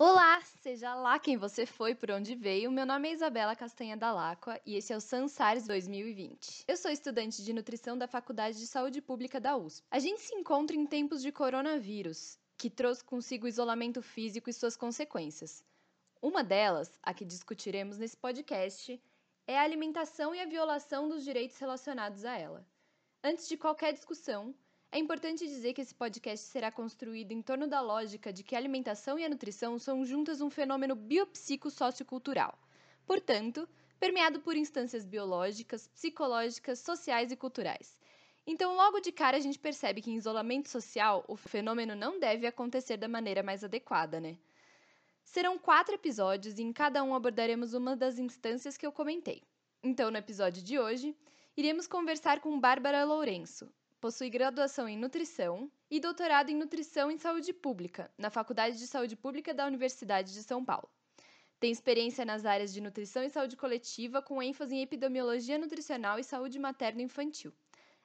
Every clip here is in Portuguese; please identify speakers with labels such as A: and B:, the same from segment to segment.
A: Olá, seja lá quem você foi, por onde veio. Meu nome é Isabela Castanha Dalacqua e esse é o Sansares 2020. Eu sou estudante de nutrição da Faculdade de Saúde Pública da USP. A gente se encontra em tempos de coronavírus, que trouxe consigo o isolamento físico e suas consequências. Uma delas, a que discutiremos nesse podcast, é a alimentação e a violação dos direitos relacionados a ela. Antes de qualquer discussão, é importante dizer que esse podcast será construído em torno da lógica de que a alimentação e a nutrição são juntas um fenômeno biopsico-sociocultural, portanto, permeado por instâncias biológicas, psicológicas, sociais e culturais. Então, logo de cara, a gente percebe que em isolamento social o fenômeno não deve acontecer da maneira mais adequada, né? Serão quatro episódios e em cada um abordaremos uma das instâncias que eu comentei. Então, no episódio de hoje, iremos conversar com Bárbara Lourenço, Possui graduação em nutrição e doutorado em nutrição em saúde pública, na Faculdade de Saúde Pública da Universidade de São Paulo. Tem experiência nas áreas de nutrição e saúde coletiva, com ênfase em epidemiologia nutricional e saúde materno-infantil.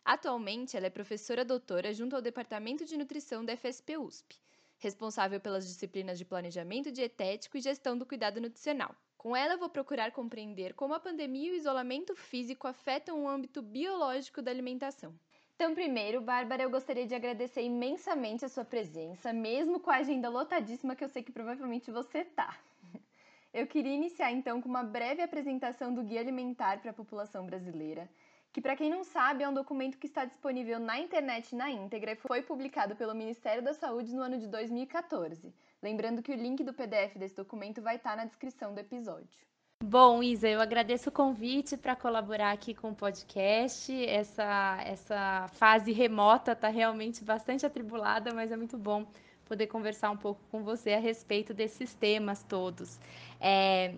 A: Atualmente, ela é professora doutora junto ao Departamento de Nutrição da FSP USP, responsável pelas disciplinas de planejamento dietético e gestão do cuidado nutricional. Com ela, vou procurar compreender como a pandemia e o isolamento físico afetam o âmbito biológico da alimentação. Então, primeiro, Bárbara, eu gostaria de agradecer imensamente a sua presença, mesmo com a agenda lotadíssima que eu sei que provavelmente você tá. Eu queria iniciar então com uma breve apresentação do Guia Alimentar para a população brasileira, que para quem não sabe é um documento que está disponível na internet na íntegra e foi publicado pelo Ministério da Saúde no ano de 2014. Lembrando que o link do PDF desse documento vai estar na descrição do episódio.
B: Bom, Isa, eu agradeço o convite para colaborar aqui com o podcast. Essa, essa fase remota está realmente bastante atribulada, mas é muito bom poder conversar um pouco com você a respeito desses temas todos. É,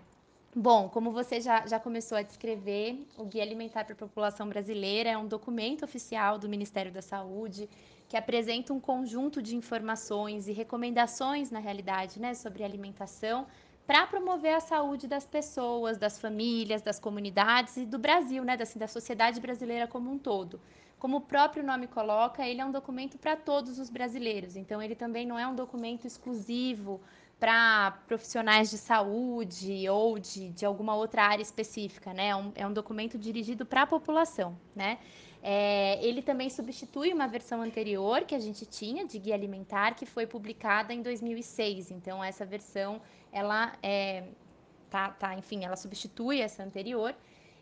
B: bom, como você já, já começou a descrever, o Guia Alimentar para a População Brasileira é um documento oficial do Ministério da Saúde que apresenta um conjunto de informações e recomendações, na realidade, né, sobre alimentação para promover a saúde das pessoas, das famílias, das comunidades e do Brasil, né, assim, da sociedade brasileira como um todo. Como o próprio nome coloca, ele é um documento para todos os brasileiros, então ele também não é um documento exclusivo para profissionais de saúde ou de, de alguma outra área específica, né? É um, é um documento dirigido para a população, né? É, ele também substitui uma versão anterior que a gente tinha de guia alimentar, que foi publicada em 2006. Então, essa versão, ela é, tá, tá, enfim, ela substitui essa anterior.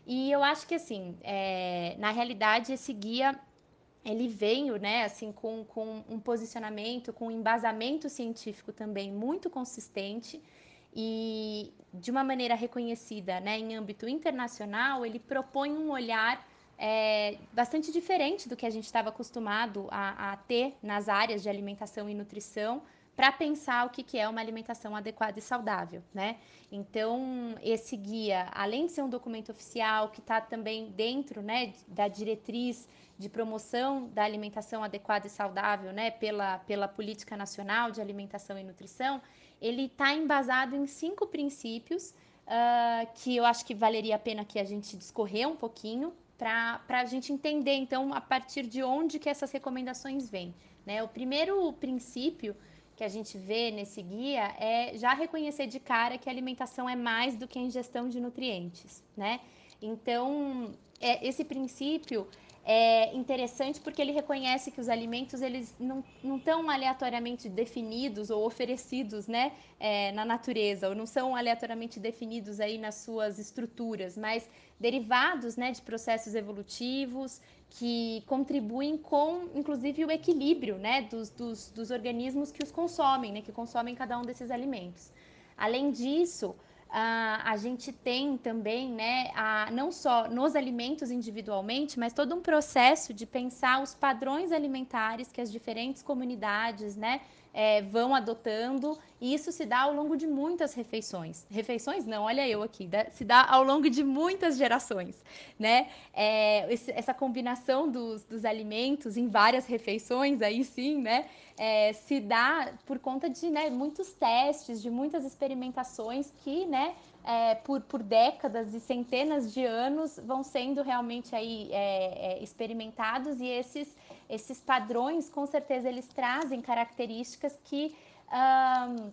B: E eu acho que, assim, é, na realidade, esse guia ele veio, né, assim, com, com um posicionamento, com um embasamento científico também muito consistente e de uma maneira reconhecida, né, em âmbito internacional, ele propõe um olhar é, bastante diferente do que a gente estava acostumado a, a, ter nas áreas de alimentação e nutrição para pensar o que, que é uma alimentação adequada e saudável, né? Então, esse guia, além de ser um documento oficial que está também dentro, né, da diretriz de promoção da alimentação adequada e saudável, né, pela, pela Política Nacional de Alimentação e Nutrição, ele está embasado em cinco princípios uh, que eu acho que valeria a pena que a gente discorrer um pouquinho para a gente entender, então, a partir de onde que essas recomendações vêm. Né? O primeiro princípio que a gente vê nesse guia é já reconhecer de cara que a alimentação é mais do que a ingestão de nutrientes, né? Então, é, esse princípio é interessante porque ele reconhece que os alimentos eles não, estão aleatoriamente definidos ou oferecidos né, é, na natureza, ou não são aleatoriamente definidos aí nas suas estruturas, mas derivados né, de processos evolutivos que contribuem com, inclusive, o equilíbrio né, dos, dos, dos organismos que os consomem, né, que consomem cada um desses alimentos. Além disso, Uh, a gente tem também, né, a, não só nos alimentos individualmente, mas todo um processo de pensar os padrões alimentares que as diferentes comunidades, né, é, vão adotando, e isso se dá ao longo de muitas refeições. Refeições não, olha eu aqui, se dá ao longo de muitas gerações, né? É, essa combinação dos, dos, alimentos em várias refeições, aí sim, né? É, se dá por conta de né, muitos testes, de muitas experimentações que, né, é, por, por, décadas e centenas de anos vão sendo realmente aí é, é, experimentados e esses esses padrões, com certeza, eles trazem características que um,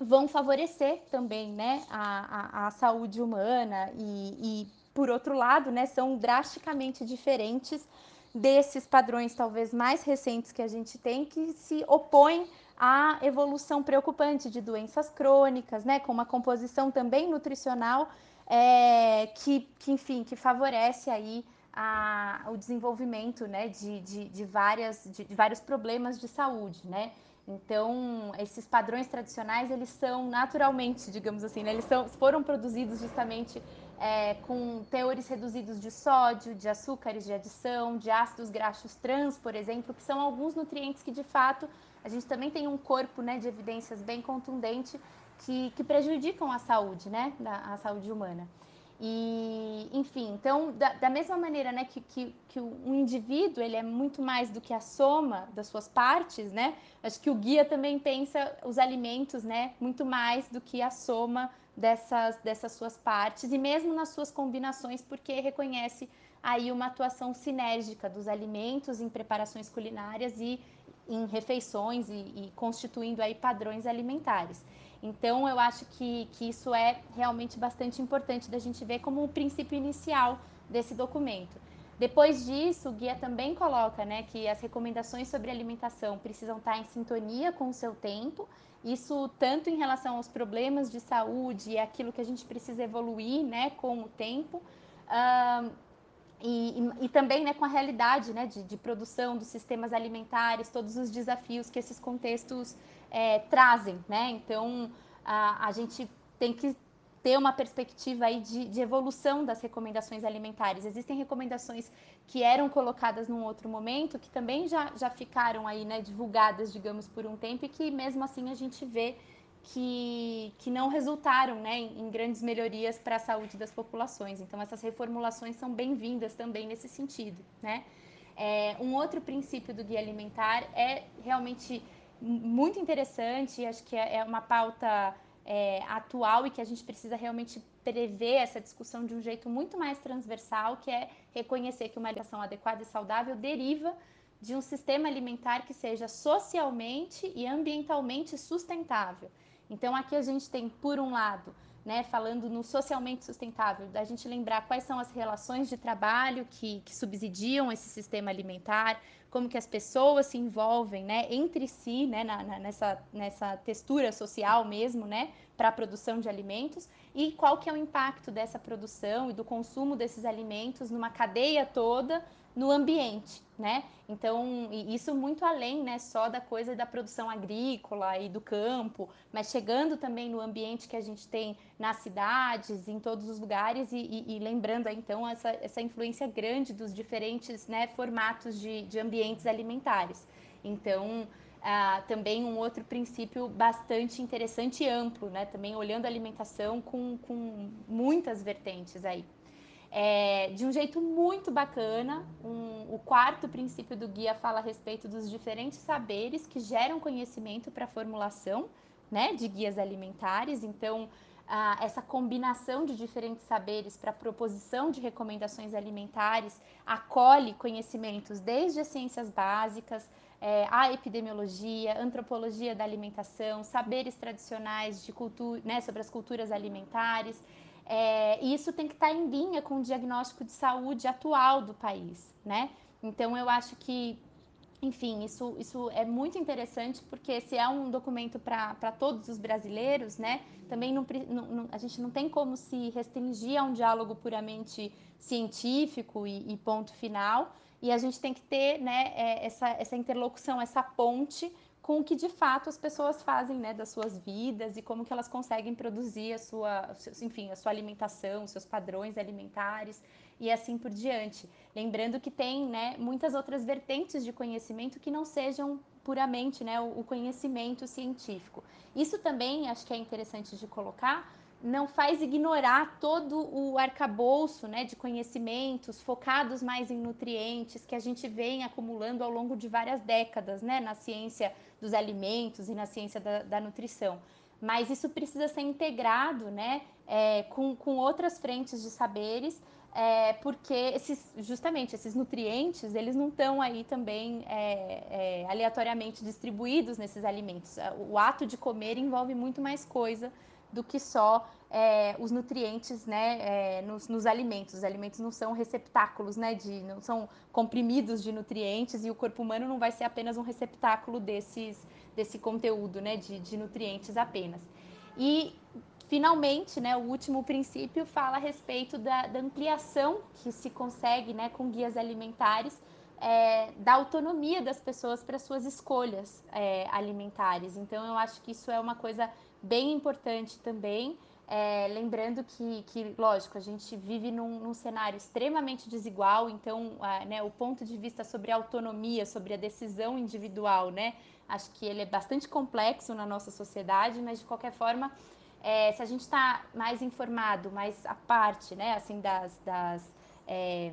B: vão favorecer também né, a, a, a saúde humana e, e, por outro lado, né, são drasticamente diferentes desses padrões talvez mais recentes que a gente tem que se opõem à evolução preocupante de doenças crônicas, né, com uma composição também nutricional é, que, que, enfim, que favorece aí a, o desenvolvimento né, de, de, de, várias, de, de vários problemas de saúde, né? Então, esses padrões tradicionais, eles são naturalmente, digamos assim, né? eles são, foram produzidos justamente é, com teores reduzidos de sódio, de açúcares de adição, de ácidos graxos trans, por exemplo, que são alguns nutrientes que, de fato, a gente também tem um corpo né, de evidências bem contundente que, que prejudicam a saúde, né, a saúde humana. E, enfim, então, da, da mesma maneira né, que, que, que um indivíduo ele é muito mais do que a soma das suas partes, né? Acho que o guia também pensa os alimentos né, muito mais do que a soma dessas, dessas suas partes, e mesmo nas suas combinações, porque reconhece aí uma atuação sinérgica dos alimentos em preparações culinárias e em refeições e, e constituindo aí padrões alimentares. Então, eu acho que, que isso é realmente bastante importante da gente ver como o princípio inicial desse documento. Depois disso, o guia também coloca né, que as recomendações sobre alimentação precisam estar em sintonia com o seu tempo, isso tanto em relação aos problemas de saúde e aquilo que a gente precisa evoluir né, com o tempo, uh, e, e, e, também né, com a realidade né, de, de, produção dos sistemas alimentares, todos os desafios que esses contextos é, trazem, né? Então a, a, gente tem que ter uma perspectiva aí de, de, evolução das recomendações alimentares. Existem recomendações que eram colocadas num outro momento, que também já, já ficaram aí, né, divulgadas, digamos, por um tempo, e que mesmo assim a gente vê que, que não resultaram né, em, grandes melhorias para a saúde das populações. Então essas reformulações são bem-vindas também nesse sentido. Né? É, um outro princípio do guia alimentar é realmente muito interessante, acho que é, é uma pauta é, atual e que a gente precisa realmente prever essa discussão de um jeito muito mais transversal, que é reconhecer que uma alimentação adequada e saudável deriva de um sistema alimentar que seja socialmente e ambientalmente sustentável. Então aqui a gente tem, por um lado, né, falando no socialmente sustentável, da gente lembrar quais são as relações de trabalho que, que subsidiam esse sistema alimentar, como que as pessoas se envolvem né, entre si, né, na, na, nessa, nessa textura social mesmo, né, para a produção de alimentos, e qual que é o impacto dessa produção e do consumo desses alimentos numa cadeia toda no ambiente, né? Então, isso muito além, né, só da coisa da produção agrícola e do campo, mas chegando também no ambiente que a gente tem nas cidades, em todos os lugares, e, e, e lembrando então essa, essa influência grande dos diferentes né, formatos de, de ambientes alimentares. Então, ah, também um outro princípio bastante interessante e amplo, né? Também olhando a alimentação com, com muitas vertentes aí. É, de um jeito muito bacana. Um, o quarto princípio do guia fala a respeito dos diferentes saberes que geram conhecimento para a formulação né, de guias alimentares. Então, essa combinação de diferentes saberes para a proposição de recomendações alimentares acolhe conhecimentos desde as ciências básicas, é, a epidemiologia, antropologia da alimentação, saberes tradicionais de cultura, né, sobre as culturas alimentares. É, e isso tem que estar tá em linha com o diagnóstico de saúde atual do país, né? Então eu acho que, enfim, isso, isso é muito interessante porque se é um documento para todos os brasileiros, né? Também não, não, a gente não tem como se restringir a um diálogo puramente científico e, e ponto final. E a gente tem que ter né, é, essa, essa interlocução, essa ponte com o que de fato as pessoas fazem né, das suas vidas e como que elas conseguem produzir a sua, enfim, a sua alimentação, seus padrões alimentares e assim por diante. Lembrando que tem né, muitas outras vertentes de conhecimento que não sejam puramente né, o conhecimento científico. Isso também acho que é interessante de colocar, não faz ignorar todo o arcabouço né, de conhecimentos focados mais em nutrientes que a gente vem acumulando ao longo de várias décadas né, na ciência dos alimentos e na ciência da, da nutrição. Mas isso precisa ser integrado né, é, com, com outras frentes de saberes é, porque esses, justamente esses nutrientes eles não estão aí também é, é, aleatoriamente distribuídos nesses alimentos. O ato de comer envolve muito mais coisa do que só é, os nutrientes né, é, nos, nos, alimentos. Os alimentos não são receptáculos, né, de, não são comprimidos de nutrientes e o corpo humano não vai ser apenas um receptáculo desses, desse conteúdo né, de, de nutrientes apenas. E finalmente, né, o último princípio fala a respeito da, da ampliação que se consegue né, com guias alimentares é, da autonomia das pessoas para suas escolhas é, alimentares. Então, eu acho que isso é uma coisa bem importante também. É, lembrando que, que, lógico, a gente vive num, num cenário extremamente desigual, então né, o ponto de vista sobre a autonomia, sobre a decisão individual, né, acho que ele é bastante complexo na nossa sociedade, mas de qualquer forma, é, se a gente está mais informado, mais à parte, né, assim, das, das, é,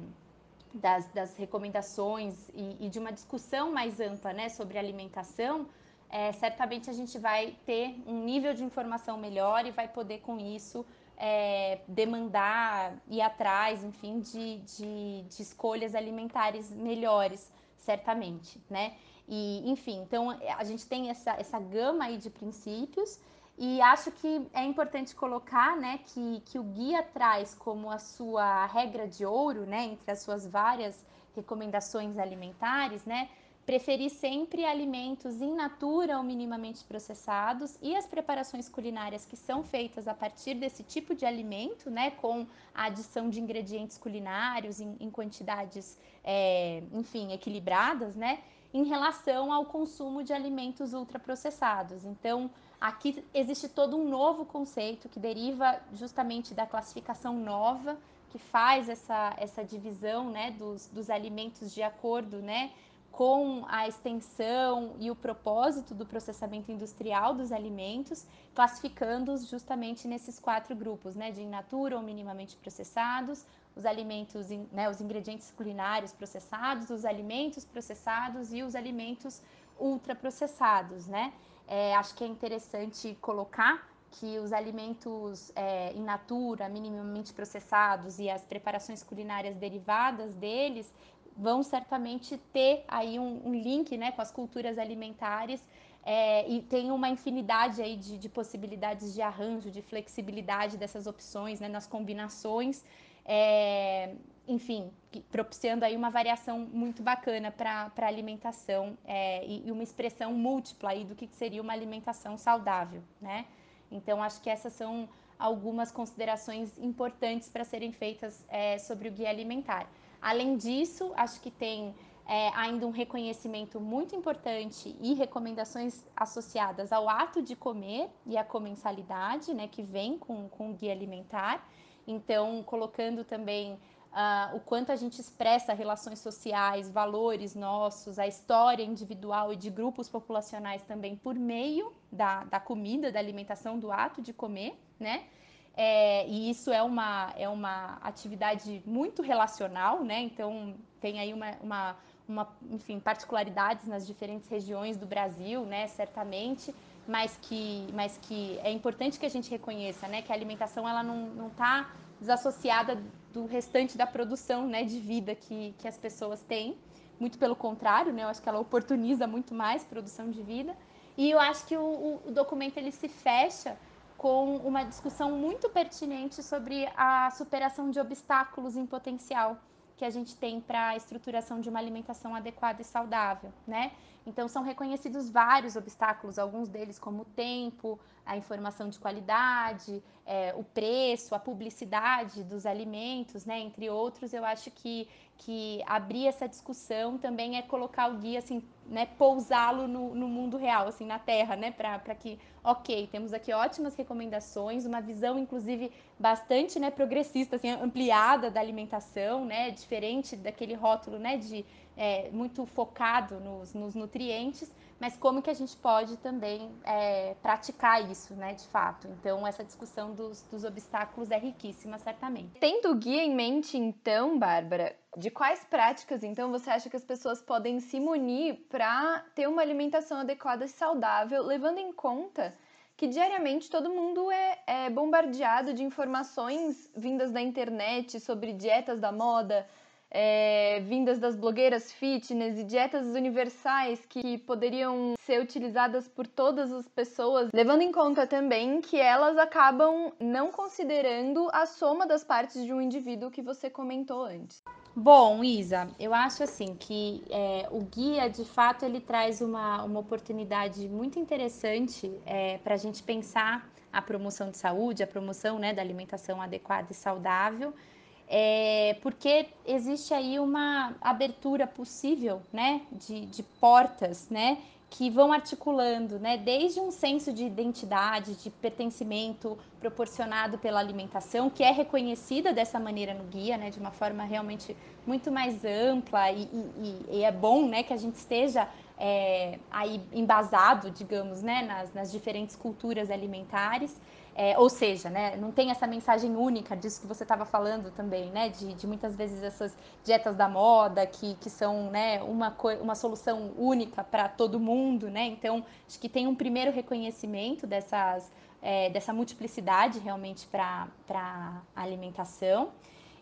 B: das, das recomendações e, e, de uma discussão mais ampla, né, sobre alimentação, é, certamente a gente vai ter um nível de informação melhor e vai poder, com isso, é, demandar, ir atrás, enfim, de, de, de, escolhas alimentares melhores, certamente, né? E, enfim, então a gente tem essa, essa gama aí de princípios e acho que é importante colocar, né, que, que o guia traz como a sua regra de ouro, né, entre as suas várias recomendações alimentares, né, Preferir sempre alimentos in natura ou minimamente processados e as preparações culinárias que são feitas a partir desse tipo de alimento, né, com a adição de ingredientes culinários em, em quantidades, é, enfim, equilibradas, né, em relação ao consumo de alimentos ultraprocessados. Então, aqui existe todo um novo conceito que deriva justamente da classificação nova que faz essa, essa divisão, né, dos, dos alimentos de acordo, né, com a extensão e o propósito do processamento industrial dos alimentos, classificando-os justamente nesses quatro grupos, né, de in natura ou minimamente processados, os alimentos, né, os ingredientes culinários processados, os alimentos processados e os alimentos ultraprocessados, né? É, acho que é interessante colocar que os alimentos é, in natura, minimamente processados e as preparações culinárias derivadas deles, vão certamente ter aí um, um link né, com as culturas alimentares é, e tem uma infinidade aí de, de, possibilidades de arranjo, de flexibilidade dessas opções, né, nas combinações, é, enfim, propiciando aí uma variação muito bacana para a alimentação é, e, e, uma expressão múltipla aí do que seria uma alimentação saudável, né? Então, acho que essas são algumas considerações importantes para serem feitas é, sobre o guia alimentar. Além disso, acho que tem é, ainda um reconhecimento muito importante e recomendações associadas ao ato de comer e à comensalidade, né, que vem com, com o guia alimentar. Então, colocando também uh, o quanto a gente expressa relações sociais, valores nossos, a história individual e de grupos populacionais também por meio da, da comida, da alimentação, do ato de comer, né? É, e isso é uma, é uma atividade muito relacional, né? Então tem aí uma, uma, uma, enfim, particularidades nas diferentes regiões do Brasil, né? Certamente, mas que, mas que é importante que a gente reconheça, né? Que a alimentação ela não está desassociada do restante da produção, né? De vida que, que as pessoas têm. Muito pelo contrário, né? Eu acho que ela oportuniza muito mais produção de vida. E eu acho que o, o documento ele se fecha com uma discussão muito pertinente sobre a superação de obstáculos em potencial que a gente tem para a estruturação de uma alimentação adequada e saudável, né? Então são reconhecidos vários obstáculos, alguns deles como o tempo, a informação de qualidade, é, o preço, a publicidade dos alimentos, né? Entre outros, eu acho que que abrir essa discussão também é colocar o guia assim, né, pousá-lo no, no mundo real, assim, na Terra, né, para que ok, temos aqui ótimas recomendações, uma visão, inclusive, bastante né, progressista, assim, ampliada da alimentação, né, diferente daquele rótulo né, de, é, muito focado nos, nos, nutrientes, mas como que a gente pode também é, praticar isso, né, de fato. Então, essa discussão dos, dos obstáculos é riquíssima, certamente.
A: Tendo o guia em mente, então, Bárbara, de quais práticas, então, você acha que as pessoas podem se munir para ter uma alimentação adequada e saudável, levando em conta que diariamente todo mundo é, é bombardeado de informações vindas da internet sobre dietas da moda, é, vindas das blogueiras fitness e dietas universais que poderiam ser utilizadas por todas as pessoas, levando em conta também que elas acabam não considerando a soma das partes de um indivíduo que você comentou antes.
B: Bom, Isa, eu acho assim que é, o guia, de fato, ele traz uma, uma oportunidade muito interessante é, para a gente pensar a promoção de saúde, a promoção né, da alimentação adequada e saudável, é, porque existe aí uma abertura possível né, de, de portas, né? que vão articulando, né, desde um senso de identidade, de pertencimento proporcionado pela alimentação, que é reconhecida dessa maneira no guia, né, de uma forma realmente muito mais ampla e, e, e é bom, né, que a gente esteja é, aí embasado, digamos, né, nas, nas diferentes culturas alimentares. É, ou seja, né, não tem essa mensagem única disso que você estava falando também, né, de, de, muitas vezes essas dietas da moda que, que são né, uma, uma solução única para todo mundo, né? Então, acho que tem um primeiro reconhecimento dessas, é, dessa multiplicidade realmente para a alimentação.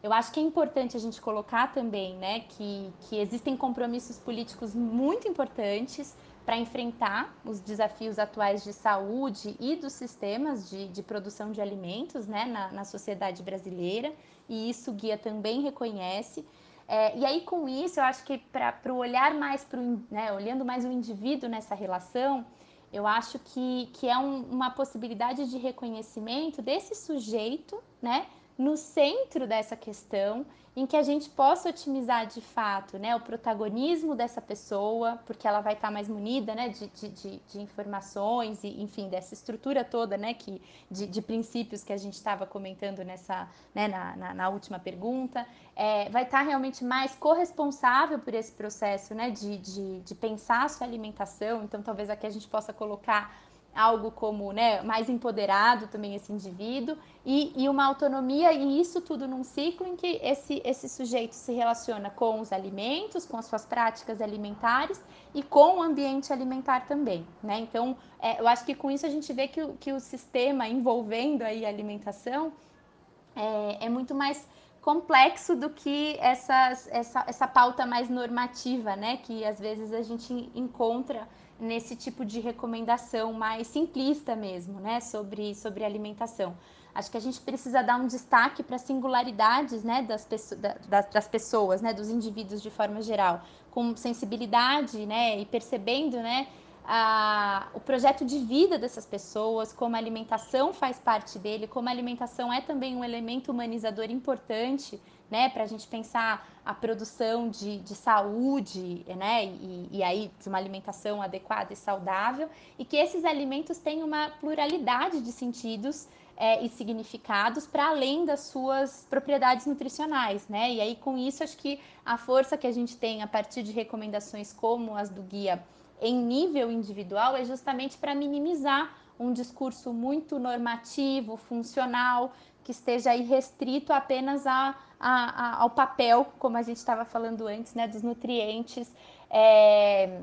B: Eu acho que é importante a gente colocar também né, que, que existem compromissos políticos muito importantes para enfrentar os desafios atuais de saúde e dos sistemas de, de produção de alimentos né, na, na, sociedade brasileira, e isso o guia também reconhece. É, e aí, com isso, eu acho que para o olhar mais para né, olhando mais o indivíduo nessa relação, eu acho que, que é um, uma possibilidade de reconhecimento desse sujeito, né, no centro dessa questão em que a gente possa otimizar de fato né, o protagonismo dessa pessoa, porque ela vai estar mais munida né, de, de, de, informações e, enfim, dessa estrutura toda né, que, de, de princípios que a gente estava comentando nessa, né, na, na, na, última pergunta. É, vai estar realmente mais corresponsável por esse processo né, de, de, de pensar a sua alimentação. Então, talvez aqui a gente possa colocar algo como né, mais empoderado também esse indivíduo e, e, uma autonomia e isso tudo num ciclo em que esse, esse sujeito se relaciona com os alimentos, com as suas práticas alimentares e com o ambiente alimentar também, né? Então, é, eu acho que com isso a gente vê que, o, que o sistema envolvendo aí a alimentação é, é muito mais complexo do que essas, essa, essa pauta mais normativa, né? Que às vezes a gente encontra nesse tipo de recomendação mais simplista mesmo, né, sobre, sobre alimentação. Acho que a gente precisa dar um destaque para as singularidades né, das, das, das pessoas, né, dos indivíduos de forma geral, com sensibilidade né, e percebendo né, a, o projeto de vida dessas pessoas, como a alimentação faz parte dele, como a alimentação é também um elemento humanizador importante né, para a gente pensar a produção de, de saúde, né, e, e, aí de uma alimentação adequada e saudável, e que esses alimentos têm uma pluralidade de sentidos é, e significados para além das suas propriedades nutricionais, né, e aí com isso acho que a força que a gente tem a partir de recomendações como as do guia em nível individual é justamente para minimizar um discurso muito normativo, funcional, que esteja aí restrito apenas a, a, a, ao papel, como a gente estava falando antes, né, dos nutrientes é,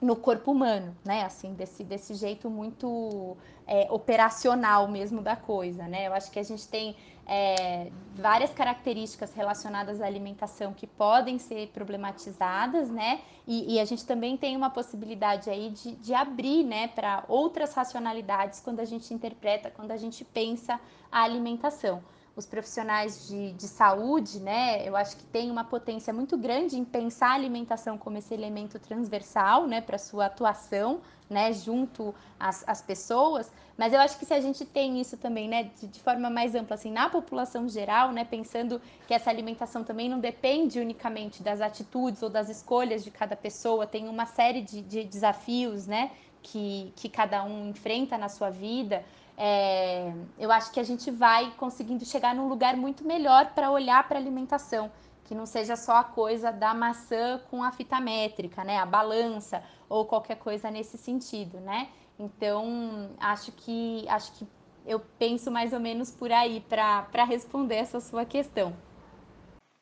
B: no corpo humano, né, assim, desse, desse jeito muito é, operacional mesmo da coisa, né, eu acho que a gente tem é, várias características relacionadas à alimentação que podem ser problematizadas, né? E, e a gente também tem uma possibilidade aí de, de abrir, né, para outras racionalidades quando a gente interpreta, quando a gente pensa a alimentação os profissionais de, de saúde, né, eu acho que tem uma potência muito grande em pensar a alimentação como esse elemento transversal, né, para sua atuação, né, junto às, às, pessoas, mas eu acho que se a gente tem isso também, né, de, de, forma mais ampla, assim, na população geral, né, pensando que essa alimentação também não depende unicamente das atitudes ou das escolhas de cada pessoa, tem uma série de, de desafios, né, que, que cada um enfrenta na sua vida, é, eu acho que a gente vai conseguindo chegar num lugar muito melhor para olhar para a alimentação, que não seja só a coisa da maçã com a fita métrica, né, a balança ou qualquer coisa nesse sentido, né? Então acho que acho que eu penso mais ou menos por aí para responder essa sua questão.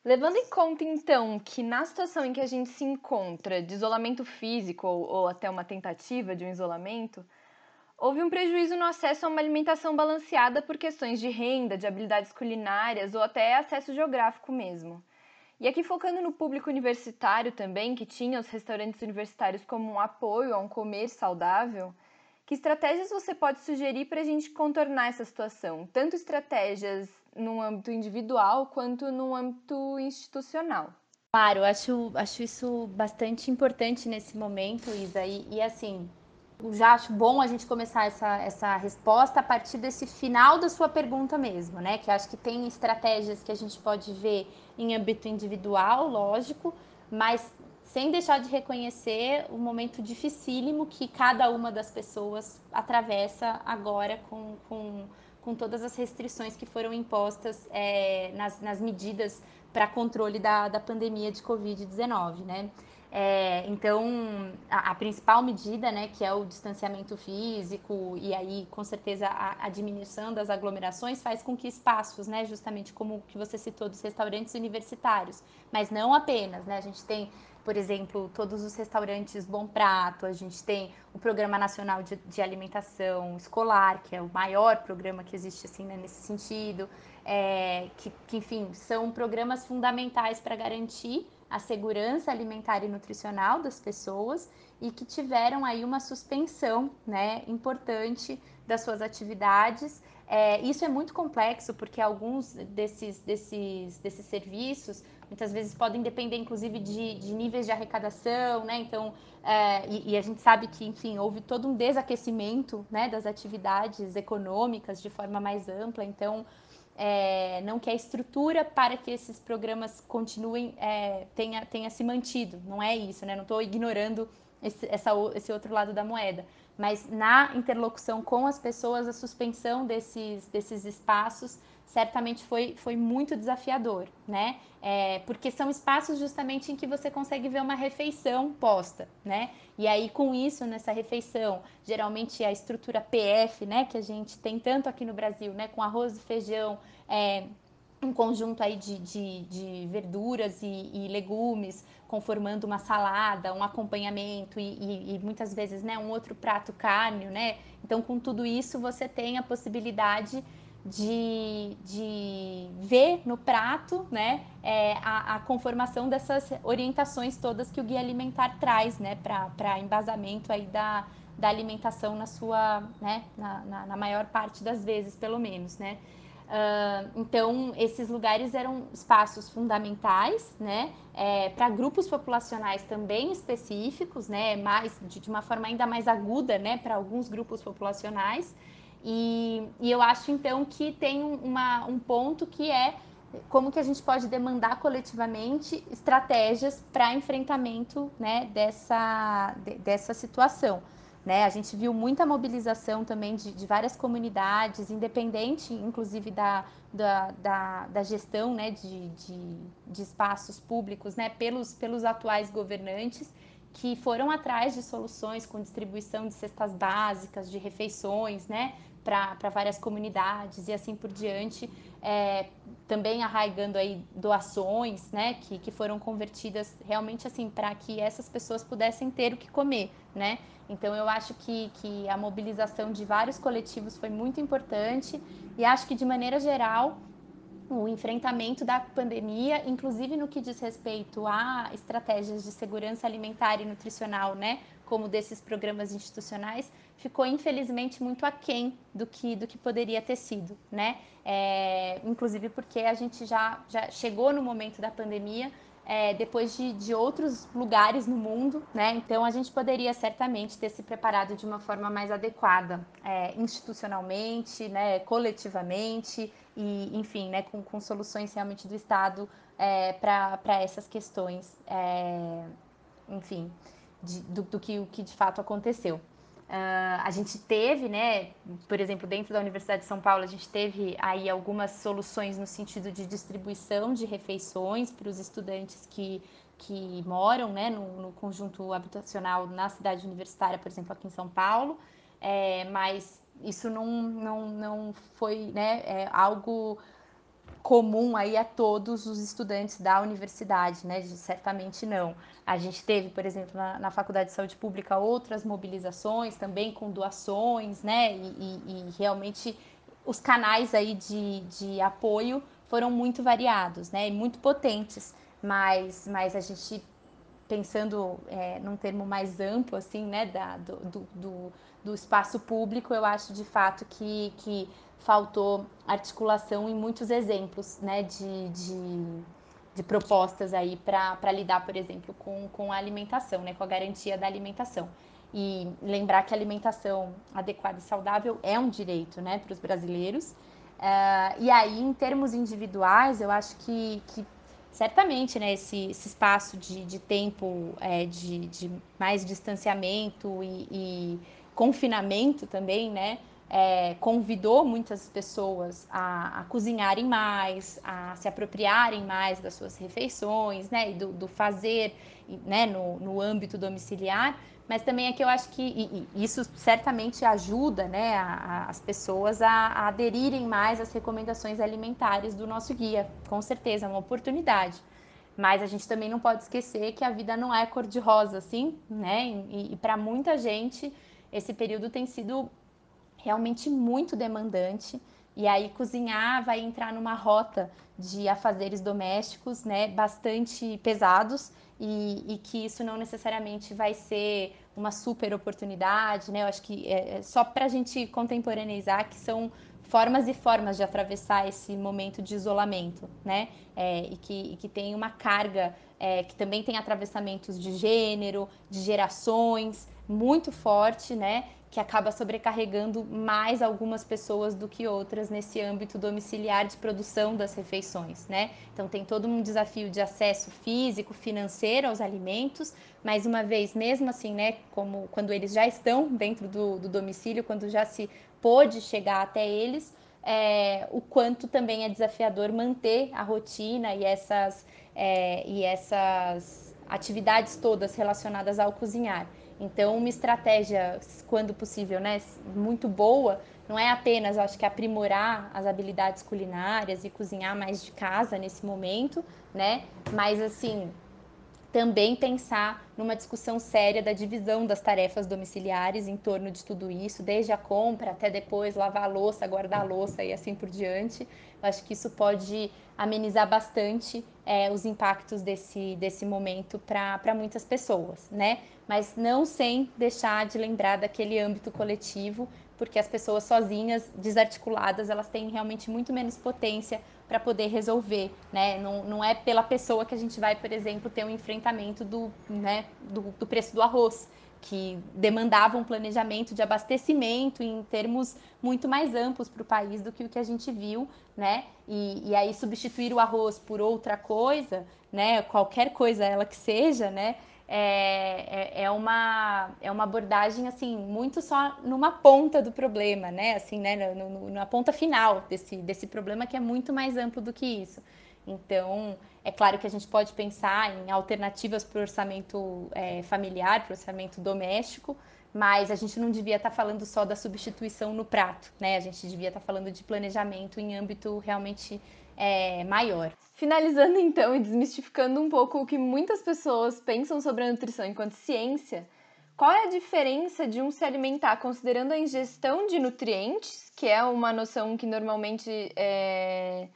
A: Levando em conta, então, que na situação em que a gente se encontra, de isolamento físico ou, ou até uma tentativa de um isolamento, houve um prejuízo no acesso a uma alimentação balanceada por questões de renda, de habilidades culinárias ou até acesso geográfico mesmo. E aqui focando no público universitário também, que tinha os restaurantes universitários como um apoio a um comer saudável, que estratégias você pode sugerir para a gente contornar essa situação? Tanto estratégias no âmbito individual quanto no âmbito institucional.
B: Claro, acho, acho isso bastante importante nesse momento, Isa. E, e assim, já acho bom a gente começar essa, essa resposta a partir desse final da sua pergunta mesmo, né? Que acho que tem estratégias que a gente pode ver em âmbito individual, lógico, mas sem deixar de reconhecer o momento dificílimo que cada uma das pessoas atravessa agora com, com, com todas as restrições que foram impostas é, nas, nas medidas para controle da, da pandemia de Covid-19, né? É, então, a, a, principal medida, né, que é o distanciamento físico e aí, com certeza, a, a, diminuição das aglomerações faz com que espaços, né, justamente como que você citou dos restaurantes universitários, mas não apenas, né, a gente tem, por exemplo, todos os restaurantes Bom Prato, a gente tem o Programa Nacional de, de Alimentação Escolar, que é o maior programa que existe, assim, né, nesse sentido, é, que, que, enfim, são programas fundamentais para garantir a segurança alimentar e nutricional das pessoas e que tiveram aí uma suspensão né, importante das suas atividades. É, isso é muito complexo porque alguns desses, desses, desses serviços muitas vezes podem depender inclusive de, de níveis de arrecadação, né? Então, é, e, e, a gente sabe que, enfim, houve todo um desaquecimento né, das atividades econômicas de forma mais ampla. Então, é, não que a estrutura para que esses programas continuem é, tenha, tenha se mantido. Não é isso, né? Não estou ignorando esse, essa, esse outro lado da moeda. Mas na interlocução com as pessoas, a suspensão desses, desses espaços certamente foi, foi muito desafiador, né? É, porque são espaços justamente em que você consegue ver uma refeição posta, né? E aí, com isso, nessa refeição, geralmente a estrutura PF, né, que a gente tem tanto aqui no Brasil, né, com arroz e feijão, é, um conjunto aí de, de, de verduras e, e, legumes, conformando uma salada, um acompanhamento e, e, e, muitas vezes né, um outro prato carne, né? Então, com tudo isso, você tem a possibilidade de, de ver no prato né, é, a, a, conformação dessas orientações todas que o guia alimentar traz né, para embasamento aí da, da alimentação na sua, né, na, na, na, maior parte das vezes, pelo menos, né? Uh, então, esses lugares eram espaços fundamentais, né, é, para grupos populacionais também específicos, né, mais de, de uma forma ainda mais aguda, né, para alguns grupos populacionais, e, e eu acho então que tem uma, um ponto que é como que a gente pode demandar coletivamente estratégias para enfrentamento né, dessa, de, dessa situação. Né? A gente viu muita mobilização também de, de várias comunidades, independente, inclusive, da, da, da, da gestão né, de, de, de, espaços públicos né, pelos, pelos atuais governantes, que foram atrás de soluções com distribuição de cestas básicas, de refeições, né, para várias comunidades e assim por diante, é, também arraigando aí doações, né, que, que foram convertidas realmente assim para que essas pessoas pudessem ter o que comer, né? Então eu acho que, que a mobilização de vários coletivos foi muito importante e acho que de maneira geral o enfrentamento da pandemia, inclusive no que diz respeito a estratégias de segurança alimentar e nutricional, né, como desses programas institucionais, ficou infelizmente muito aquém do que, do que poderia ter sido, né? É, inclusive porque a gente já, já chegou no momento da pandemia é, depois de, de outros lugares no mundo, né? Então a gente poderia certamente ter se preparado de uma forma mais adequada, é, institucionalmente, né? coletivamente e, enfim, né? com, com soluções realmente do Estado é, para essas questões, é, enfim, de, do, do que, o que de fato aconteceu. Uh, a gente teve, né, por exemplo, dentro da Universidade de São Paulo, a gente teve aí algumas soluções no sentido de distribuição de refeições para os estudantes que, que moram né, no, no, conjunto habitacional na cidade universitária, por exemplo, aqui em São Paulo, é, mas isso não, não, não foi né, é, algo comum aí a todos os estudantes da universidade, né? Certamente não. A gente teve, por exemplo, na, na Faculdade de Saúde Pública outras mobilizações também com doações, né? E, e, e realmente os canais aí de, de apoio foram muito variados, né? E muito potentes, mas, mas a gente pensando é, num termo mais amplo, assim, né, da, do, do, do, espaço público, eu acho de fato que, que faltou articulação em muitos exemplos, né, de, de, de propostas aí para lidar, por exemplo, com, com a alimentação, né, com a garantia da alimentação. E lembrar que a alimentação adequada e saudável é um direito, né, para os brasileiros. Uh, e aí, em termos individuais, eu acho que, que certamente, né, esse, esse espaço de, de tempo é, de, de, mais distanciamento e, e confinamento também, né, é, convidou muitas pessoas a, a, cozinharem mais, a se apropriarem mais das suas refeições, né, e do, do fazer, né, no, no âmbito domiciliar, mas também é que eu acho que e, e isso certamente ajuda né, a, a, as pessoas a, a, aderirem mais às recomendações alimentares do nosso guia. Com certeza, é uma oportunidade. Mas a gente também não pode esquecer que a vida não é cor-de-rosa, assim, né? E, e para muita gente, esse período tem sido realmente muito demandante. E aí, cozinhar vai entrar numa rota de afazeres domésticos, né, bastante pesados e, e, que isso não necessariamente vai ser uma super oportunidade, né? Eu acho que é, é só para a gente contemporaneizar que são formas e formas de atravessar esse momento de isolamento, né? É, e, que, e que tem uma carga é, que também tem atravessamentos de gênero, de gerações muito forte, né? Que acaba sobrecarregando mais algumas pessoas do que outras nesse âmbito domiciliar de produção das refeições, né? Então tem todo um desafio de acesso físico, financeiro aos alimentos, mas uma vez mesmo assim, né, como quando eles já estão dentro do, do domicílio, quando já se pôde chegar até eles, é, o quanto também é desafiador manter a rotina e essas, é, e essas atividades todas relacionadas ao cozinhar. Então, uma estratégia, quando possível, né, muito boa, não é apenas, acho que aprimorar as habilidades culinárias e cozinhar mais de casa nesse momento, né, mas assim, também pensar numa discussão séria da divisão das tarefas domiciliares em torno de tudo isso, desde a compra até depois lavar a louça, guardar a louça e assim por diante. Eu acho que isso pode amenizar bastante é, os impactos desse, desse momento para muitas pessoas, né? Mas não sem deixar de lembrar daquele âmbito coletivo, porque as pessoas sozinhas, desarticuladas, elas têm realmente muito menos potência para poder resolver, né? Não, não é pela pessoa que a gente vai, por exemplo, ter um enfrentamento do, né, do, do preço do arroz, que demandava um planejamento de abastecimento em termos muito mais amplos para o país do que o que a gente viu, né? E, e aí substituir o arroz por outra coisa, né? Qualquer coisa ela que seja, né? É, é, é, uma, é uma abordagem assim muito só numa ponta do problema, né? Assim, né? No, no, na ponta final desse, desse problema que é muito mais amplo do que isso. Então, é claro que a gente pode pensar em alternativas para o orçamento é, familiar, para o orçamento doméstico, mas a gente não devia estar tá falando só da substituição no prato, né? A gente devia estar tá falando de planejamento em âmbito realmente é, maior.
A: Finalizando então e desmistificando um pouco o que muitas pessoas pensam sobre a nutrição enquanto ciência, qual é a diferença de um se alimentar considerando a ingestão de nutrientes, que é uma noção que normalmente é,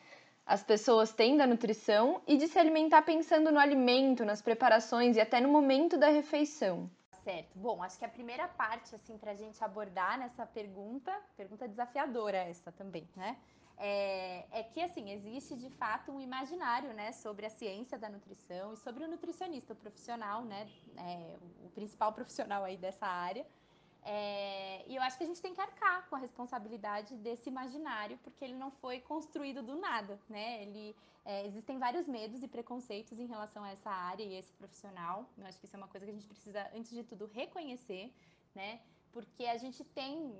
A: as pessoas têm da nutrição, e de se alimentar pensando no alimento, nas preparações e até no momento da refeição?
B: Certo. Bom, acho que a primeira parte, assim, para a gente abordar nessa pergunta, pergunta desafiadora essa também, né? é, é, que assim existe de fato um imaginário né, sobre a ciência da nutrição e sobre o nutricionista o profissional, né, é, o principal profissional aí dessa área. É, e eu acho que a gente tem que arcar com a responsabilidade desse imaginário, porque ele não foi construído do nada, né? Ele, é, existem vários medos e preconceitos em relação a essa área e esse profissional. Eu acho que isso é uma coisa que a gente precisa, antes de tudo, reconhecer, né? porque a gente tem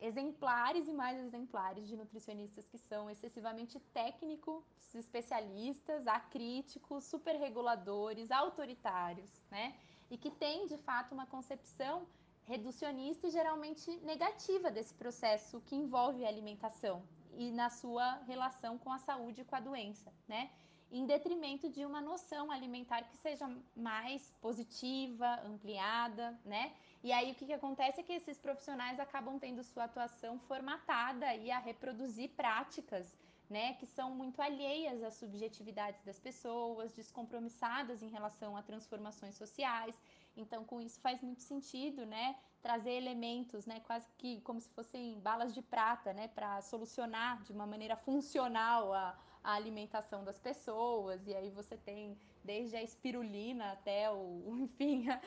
B: exemplares e mais exemplares de nutricionistas que são excessivamente técnicos, especialistas, acríticos, superreguladores, autoritários, né? E que têm, de fato, uma concepção reducionista e geralmente negativa desse processo que envolve a alimentação e na sua relação com a saúde e com a doença, né? Em detrimento de uma noção alimentar que seja mais positiva, ampliada, né? E aí o que, que acontece é que esses profissionais acabam tendo sua atuação formatada e a reproduzir práticas né, que são muito alheias às subjetividades das pessoas, descompromissadas em relação a transformações sociais. Então, com isso faz muito sentido, né, trazer elementos, né, quase que como se fossem balas de prata, né, para solucionar de uma maneira funcional a, a alimentação das pessoas. E aí você tem desde a espirulina até o, enfim, a,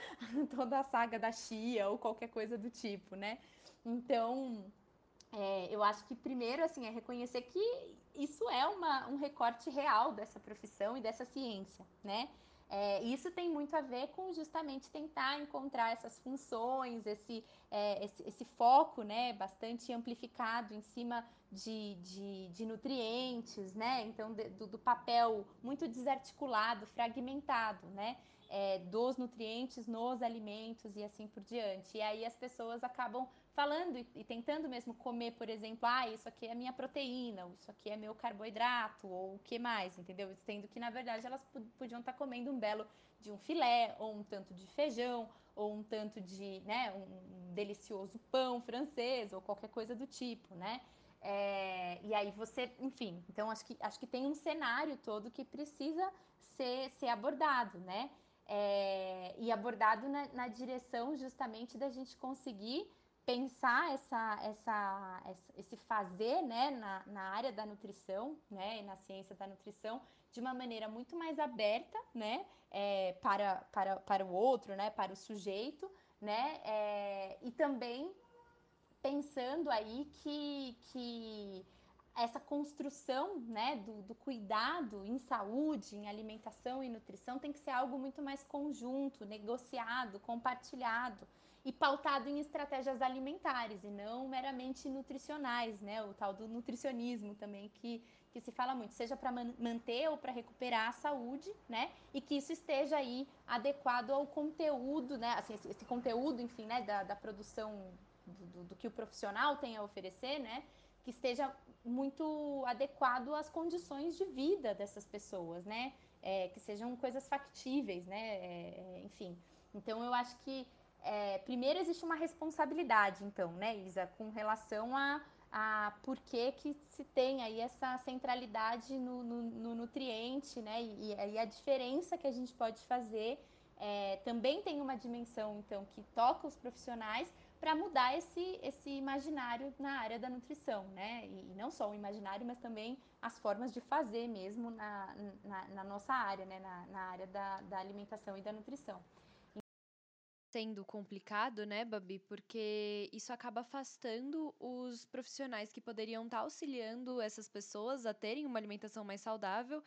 B: toda a saga da chia ou qualquer coisa do tipo, né? Então, é, eu acho que primeiro assim é reconhecer que isso é uma, um recorte real dessa profissão e dessa ciência, né? É, isso tem muito a ver com justamente tentar encontrar essas funções, esse, é, esse, esse, foco né, bastante amplificado em cima de, de, de nutrientes, né? Então, de, do, do, papel muito desarticulado, fragmentado, né? É, dos nutrientes nos alimentos e assim por diante. E aí as pessoas acabam falando e, e, tentando mesmo comer, por exemplo, ah, isso aqui é minha proteína, ou isso aqui é meu carboidrato, ou o que mais, entendeu? Sendo que, na verdade, elas podiam estar comendo um belo de um filé, ou um tanto de feijão, ou um tanto de, né, um delicioso pão francês, ou qualquer coisa do tipo, né? É, e aí você, enfim, então acho que, acho que tem um cenário todo que precisa ser, ser abordado, né? É, e abordado na, na direção justamente da gente conseguir pensar essa, essa, esse fazer né, na, na área da nutrição, né, na ciência da nutrição, de uma maneira muito mais aberta, né, é, para, para, para o outro, né, para o sujeito, né, é, e também pensando aí que, que essa construção né, do, do, cuidado em saúde, em alimentação e nutrição tem que ser algo muito mais conjunto, negociado, compartilhado e pautado em estratégias alimentares e não meramente nutricionais, né? O tal do nutricionismo também que, que se fala muito, seja para man manter ou para recuperar a saúde, né? E que isso esteja aí adequado ao conteúdo, né? Assim, esse, esse conteúdo, enfim, né? Da, da produção do, do, do, que o profissional tem a oferecer, né? Que esteja muito adequado às condições de vida dessas pessoas, né? É, que sejam coisas factíveis, né? É, é enfim. Então eu acho que é, primeiro existe uma responsabilidade, então, né, Isa, com relação a, a por que, que se tem aí essa centralidade no, no, no nutriente, né, e, e, a diferença que a gente pode fazer. É, também tem uma dimensão, então, que toca os profissionais para mudar esse, esse imaginário na área da nutrição, né? E, não só o imaginário, mas também as formas de fazer mesmo na, na, na nossa área, né? Na, na área da, da alimentação e da nutrição
A: sendo complicado, né, Babi? Porque isso acaba afastando os profissionais que poderiam estar tá auxiliando essas pessoas a terem uma alimentação mais saudável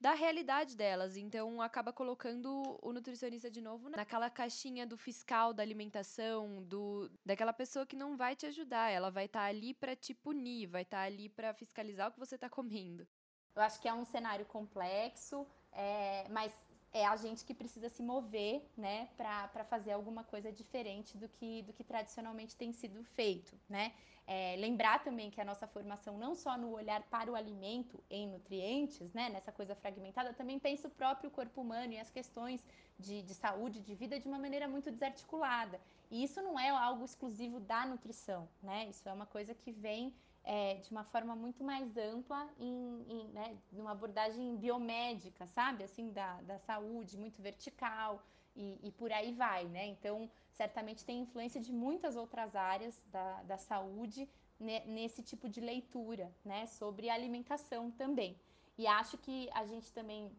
A: da realidade delas. Então, acaba colocando o nutricionista de novo naquela caixinha do fiscal da alimentação, do daquela pessoa que não vai te ajudar. Ela vai estar tá ali para te punir, vai estar tá ali para fiscalizar o que você está comendo.
B: Eu acho que é um cenário complexo, é, mas é a gente que precisa se mover, né, para fazer alguma coisa diferente do que, do que tradicionalmente tem sido feito, né? É, lembrar também que a nossa formação não só no olhar para o alimento em nutrientes, né, nessa coisa fragmentada, também pensa o próprio corpo humano e as questões de, de saúde, de vida de uma maneira muito desarticulada. E isso não é algo exclusivo da nutrição, né? Isso é uma coisa que vem é, de uma forma muito mais ampla, em, em né, numa abordagem biomédica, sabe? Assim, da, da saúde, muito vertical e, e, por aí vai, né? Então, certamente tem influência de muitas outras áreas da, da saúde nesse tipo de leitura, né? Sobre alimentação também. E acho que a gente também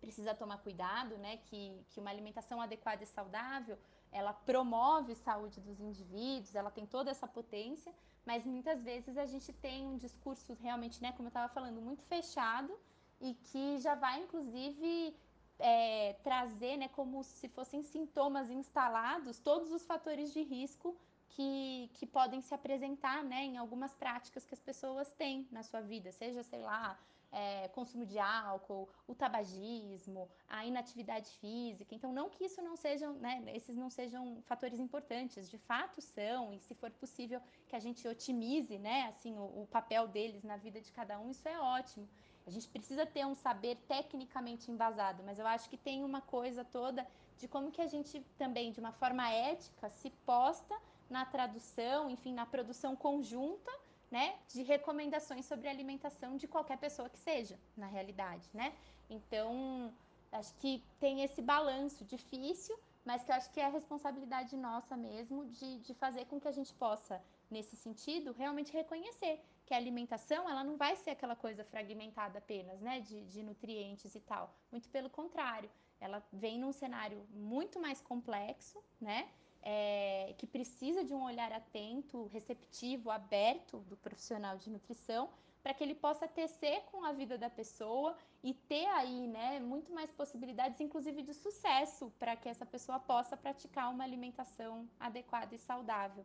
B: precisa tomar cuidado, né? Que, que uma alimentação adequada e saudável, ela promove saúde dos indivíduos, ela tem toda essa potência, mas muitas vezes a gente tem um discurso realmente, né, como eu estava falando, muito fechado e que já vai, inclusive, é, trazer, né, como se fossem sintomas instalados, todos os fatores de risco que, que podem se apresentar né, em algumas práticas que as pessoas têm na sua vida, seja, sei lá, é, consumo de álcool, o tabagismo, a inatividade física. Então, não que isso não sejam, né, esses não sejam fatores importantes, de fato são, e se for possível que a gente otimize, né, assim, o, o papel deles na vida de cada um, isso é ótimo. A gente precisa ter um saber tecnicamente embasado, mas eu acho que tem uma coisa toda de como que a gente também, de uma forma ética, se posta na tradução, enfim, na produção conjunta né, de recomendações sobre alimentação de qualquer pessoa que seja, na realidade, né? Então, acho que tem esse balanço difícil, mas que eu acho que é responsabilidade nossa mesmo de, de fazer com que a gente possa, nesse sentido, realmente reconhecer que a alimentação, ela não vai ser aquela coisa fragmentada apenas, né, de, de nutrientes e tal. Muito pelo contrário, ela vem num cenário muito mais complexo, né? É, que precisa de um olhar atento, receptivo, aberto do profissional de nutrição, para que ele possa tecer com a vida da pessoa e ter aí, né, muito mais possibilidades, inclusive de sucesso, para que essa pessoa possa praticar uma alimentação adequada e saudável,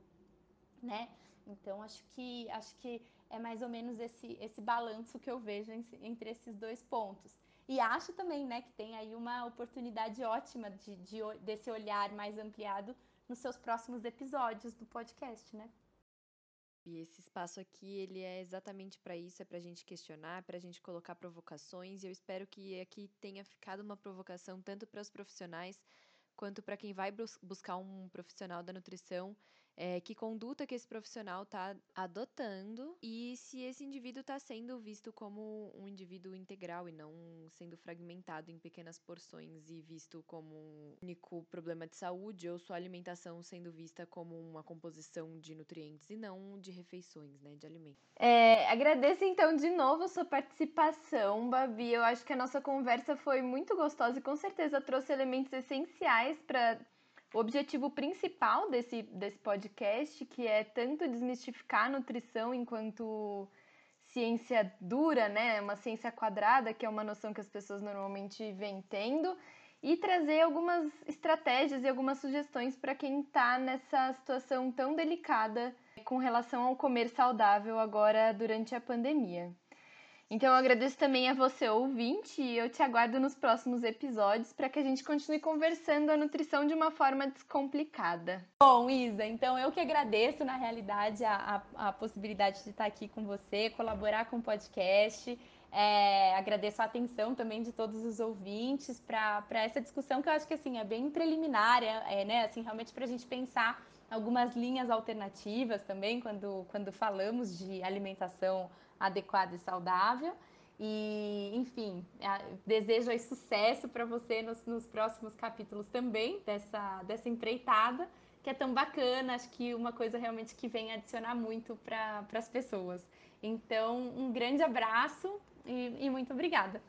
B: né? Então acho que acho que é mais ou menos esse esse balanço que eu vejo entre esses dois pontos. E acho também, né, que tem aí uma oportunidade ótima de, de desse olhar mais ampliado nos seus próximos episódios do podcast, né?
A: E esse espaço aqui, ele é exatamente para isso, é para a gente questionar, para a gente colocar provocações. E eu espero que aqui tenha ficado uma provocação tanto para os profissionais quanto para quem vai buscar um profissional da nutrição é, que conduta que esse profissional está adotando e se esse indivíduo está sendo visto como um indivíduo integral e não sendo fragmentado em pequenas porções e visto como um único problema de saúde ou sua alimentação sendo vista como uma composição de nutrientes e não de refeições, né, de alimentos. É, agradeço então de novo sua participação, Babi. Eu acho que a nossa conversa foi muito gostosa e com certeza trouxe elementos essenciais para o objetivo principal desse, desse podcast, que é tanto desmistificar a nutrição enquanto ciência dura, né? Uma ciência quadrada, que é uma noção que as pessoas normalmente vêm tendo, e trazer algumas estratégias e algumas sugestões para quem está nessa situação tão delicada com relação ao comer saudável agora durante a pandemia. Então eu agradeço também a você, ouvinte, e eu te aguardo nos próximos episódios para que a gente continue conversando a nutrição de uma forma descomplicada.
B: Bom, Isa, então eu que agradeço, na realidade, a, a, a possibilidade de estar aqui com você, colaborar com o podcast. É, agradeço a atenção também de todos os ouvintes para essa discussão que eu acho que assim é bem preliminar, é, é né? Assim, realmente para a gente pensar algumas linhas alternativas também quando, quando falamos de alimentação adequada e saudável. E, enfim, desejo aí sucesso para você nos, nos, próximos capítulos também dessa, dessa empreitada, que é tão bacana. Acho que uma coisa realmente que vem adicionar muito para as pessoas. Então, um grande abraço e, e muito obrigada.